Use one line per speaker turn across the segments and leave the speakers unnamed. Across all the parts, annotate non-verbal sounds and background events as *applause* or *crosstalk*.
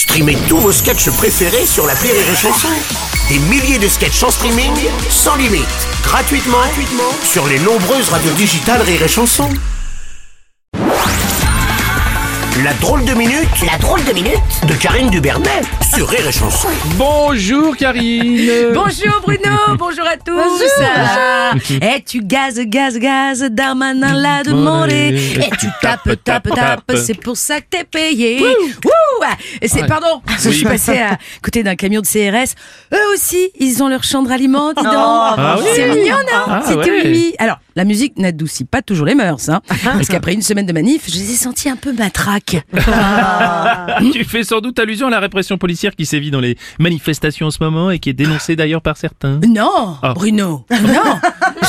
Streamez tous vos sketchs préférés sur la Rire et Chanson. Des milliers de sketchs en streaming, sans limite, gratuitement, gratuitement sur les nombreuses radios digitales Rire et Chanson. La drôle de minute, la drôle de minute de Karine Dubernet sur Rire et Chanson.
Bonjour Karine *laughs*
Bonjour Bruno, bonjour à tous. Ah. Et tu gazes, gazes, gazes, Darmanin l'a demandé. Et tu tapes, tapes, tapes, c'est pour ça que t'es payé. Wouh Et c'est, pardon, je suis passée à côté d'un camion de CRS. Eux aussi, ils ont leur chambre ralliement, dis donc.
Ah oui
C'est mignon, non
Ah
C'était
ouais.
Mimi. Alors, la musique n'adoucit pas toujours les mœurs, hein. Parce qu'après une semaine de manif, je les ai sentis un peu matraques. *laughs* *laughs*
Tu fais sans doute allusion à la répression policière qui sévit dans les manifestations en ce moment et qui est dénoncée d'ailleurs par certains.
Non,
Ah.
Bruno, non,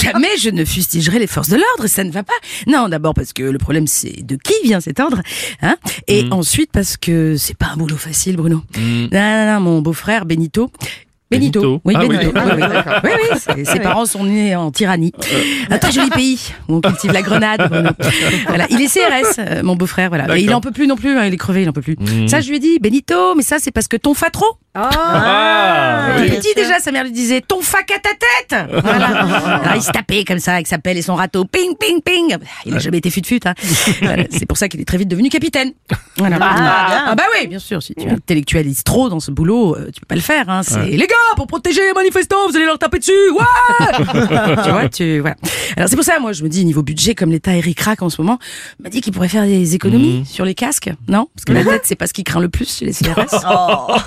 jamais je ne fustigerai les forces de l'ordre, ça ne va pas. Non, d'abord parce que le problème c'est de qui vient cet ordre, hein, et ensuite parce que c'est pas un boulot facile, Bruno. Non, non, non, mon beau-frère Benito. Benito,
Benito.
oui,
Ah.
Benito. Oui, oui, oui, oui, ses, ses parents sont nés en tyrannie. Un très joli pays où on cultive la grenade. Bruno. Voilà, il est CRS, euh, mon beau-frère, voilà. Et il en peut plus non plus, hein, il est crevé, il en peut plus. Ça, je lui ai dit, Benito, mais ça c'est parce que ton fa trop.
Ah,
Tout
oui.
petit déjà, sa mère lui disait ton fac à ta tête. Voilà. Alors, *laughs* il se tapait comme ça avec sa pelle et son râteau, ping ping ping. Il a jamais été fut fut. Hein. *laughs* Voilà, C'est pour ça qu'il est très vite devenu capitaine. Voilà. Ah, bah oui, bien sûr. Si tu intellectualises trop dans ce boulot, euh, tu peux pas le faire. Hein. C'est les gars pour protéger les manifestants, vous allez leur taper dessus. Ouais. *laughs* tu vois, tu voilà. Alors c'est pour ça, moi, je me dis niveau budget, comme l'État Eric Crack en ce moment, m'a dit qu'il pourrait faire des économies sur les casques, non? Parce que la tête, c'est pas ce qui craint le plus chez les CRS.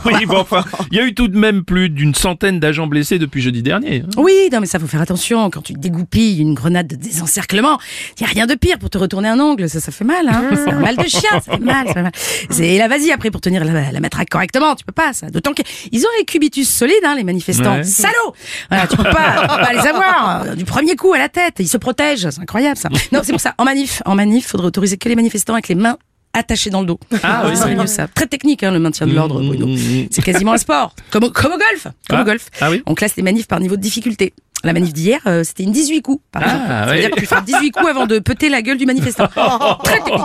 Oui, bon, enfin, *laughs* il y a eu tout de même plus d'une centaine d'agents blessés depuis jeudi dernier. hein.
Oui, non mais ça faut faire attention quand tu dégoupilles une grenade de désencerclement. Il y a rien de pire pour te retourner un ongle, ça ça fait mal hein. C'est un mal de chien, ça fait mal, ça fait mal. C'est et là vas-y après pour tenir la, la matraque correctement, tu peux pas ça. D'autant qu'ils ont les cubitus solides hein, les manifestants.
Ouais.
Salauds. Voilà, tu peux pas, tu peux pas les avoir du premier coup à la tête, ils se protègent, c'est incroyable ça. Non, c'est pour ça en manif, en manif, faudrait autoriser que les manifestants avec les mains attachées dans le dos.
Ah oui,
c'est
oui.
ça. Très technique hein, le maintien de l'ordre Bruno. C'est quasiment un sport, comme au, comme au golf, comme
Ah.
au golf.
Ah oui.
On classe les manifs par niveau de difficulté. La manif d'hier, euh, c'était une 18 coups, par
Ah,
exemple. Ça veut
ouais.
dire que tu frappes 18 coups avant de péter la gueule du manifestant. *laughs* Très technique.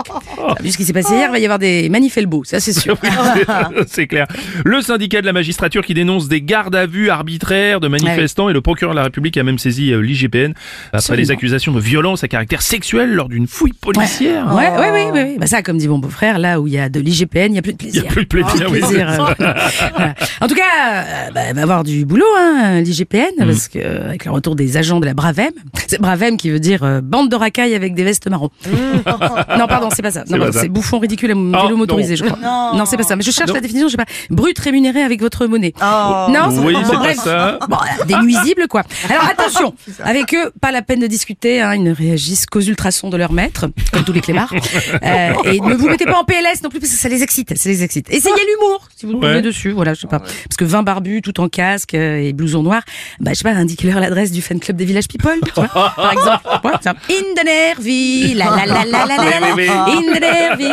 T'as vu ce qui s'est passé hier, il va y avoir des manifs elbow, ça c'est sûr. *laughs*
C'est clair. Le syndicat de la magistrature qui dénonce des gardes à vue arbitraires de manifestants et le procureur de la République a même saisi euh, l'IGPN après
Absolument.
les accusations de violence à caractère sexuel lors d'une fouille policière.
Ouais, ouais, ouais, ouais, ouais. Bah ça, comme dit mon beau-frère, là où il y a de l'IGPN, il n'y a plus de
Il n'y
plaisir.
a plus de plaisir, oui.
plaisir, euh, *laughs* voilà. En tout cas, bah, va avoir du boulot, hein, l'IGPN,
Mm.
parce que le retour des agents de la Bravem, c'est Bravem qui veut dire euh, bande de racailles avec des vestes marron. *laughs* non, pardon, c'est pas ça. Non, c'est bouffon ridicule à
Ah,
vélo motorisé, je crois. Non, c'est pas ça. Mais je cherche la définition, je sais pas. Brut rémunéré avec votre monnaie. Non,
Oui, c'est pas ça.
Bon, voilà, des nuisibles, quoi. Alors *laughs* attention, avec eux, pas la peine de discuter, hein, ils ne réagissent qu'aux ultrasons de leur maître, comme tous les clémards. *laughs* Euh, et ne vous mettez pas en PLS non plus, parce que ça les excite, ça les excite. Essayez l'humour, si vous tombez
Ouais.
dessus, voilà, je sais pas. Parce que 20 barbus, tout en casque euh, et blouson noir, bah, je sais pas, indiquez-leur l'adresse du fan club des Village People, tu vois, *laughs* par exemple. Ouais. In the Nervi, la la la la la la la,
Oui, oui,
in the Nervi.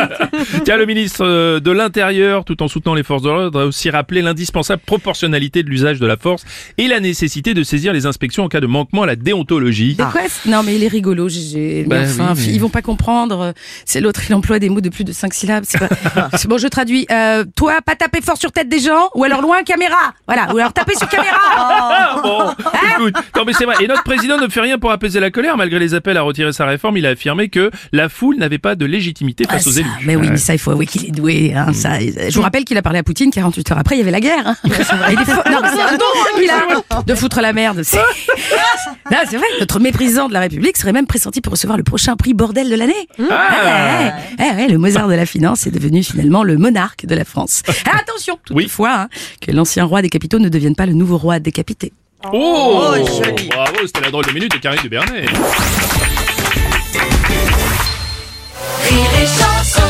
Tiens, le ministre euh, de l'Intérieur, tout en soutenant les forces de l'ordre, a aussi rappelé l'indispensable proportionnalité de l'usage de la force et la nécessité de saisir les inspections en cas de manquement à la déontologie.
Est-ce- Non, mais il est rigolo, GG. Mais
Bah
enfin,
oui, mais-
ils vont pas comprendre. C'est l'autre, il emploie des mots de plus de 5 syllabes. C'est pas... *laughs* bon, je traduis. Euh, toi, pas taper fort sur tête des gens, ou alors loin caméra. Voilà, ou alors taper sur caméra. *laughs*
Ah, bon, écoute, non mais c'est vrai. Et notre président ne fait rien pour apaiser la colère. Malgré les appels à retirer sa réforme, il a affirmé que la foule n'avait pas de légitimité
Ah,
face aux
ça,
élus.
mais oui, mais ça, il faut avouer qu'il est doué. Hein, ça, je vous rappelle qu'il a parlé à Poutine 48 heures après, il y avait la guerre. Hein. *laughs* Non, *laughs* c'est un don qu'il a de foutre la merde. C'est *laughs* Non, c'est vrai, notre méprisant de la République serait même pressenti pour recevoir le prochain prix bordel de l'année.
Ah.
Ouais, ouais, ouais, le Mozart de la finance est devenu finalement le monarque de la France. Ah, attention,
Oui.
toutefois, hein, que l'ancien roi des capitaux ne devienne pas le nouveau roi décapité.
Oh, bravo, c'était la drôle de minute de Karine Dubernet.
Rire et chanson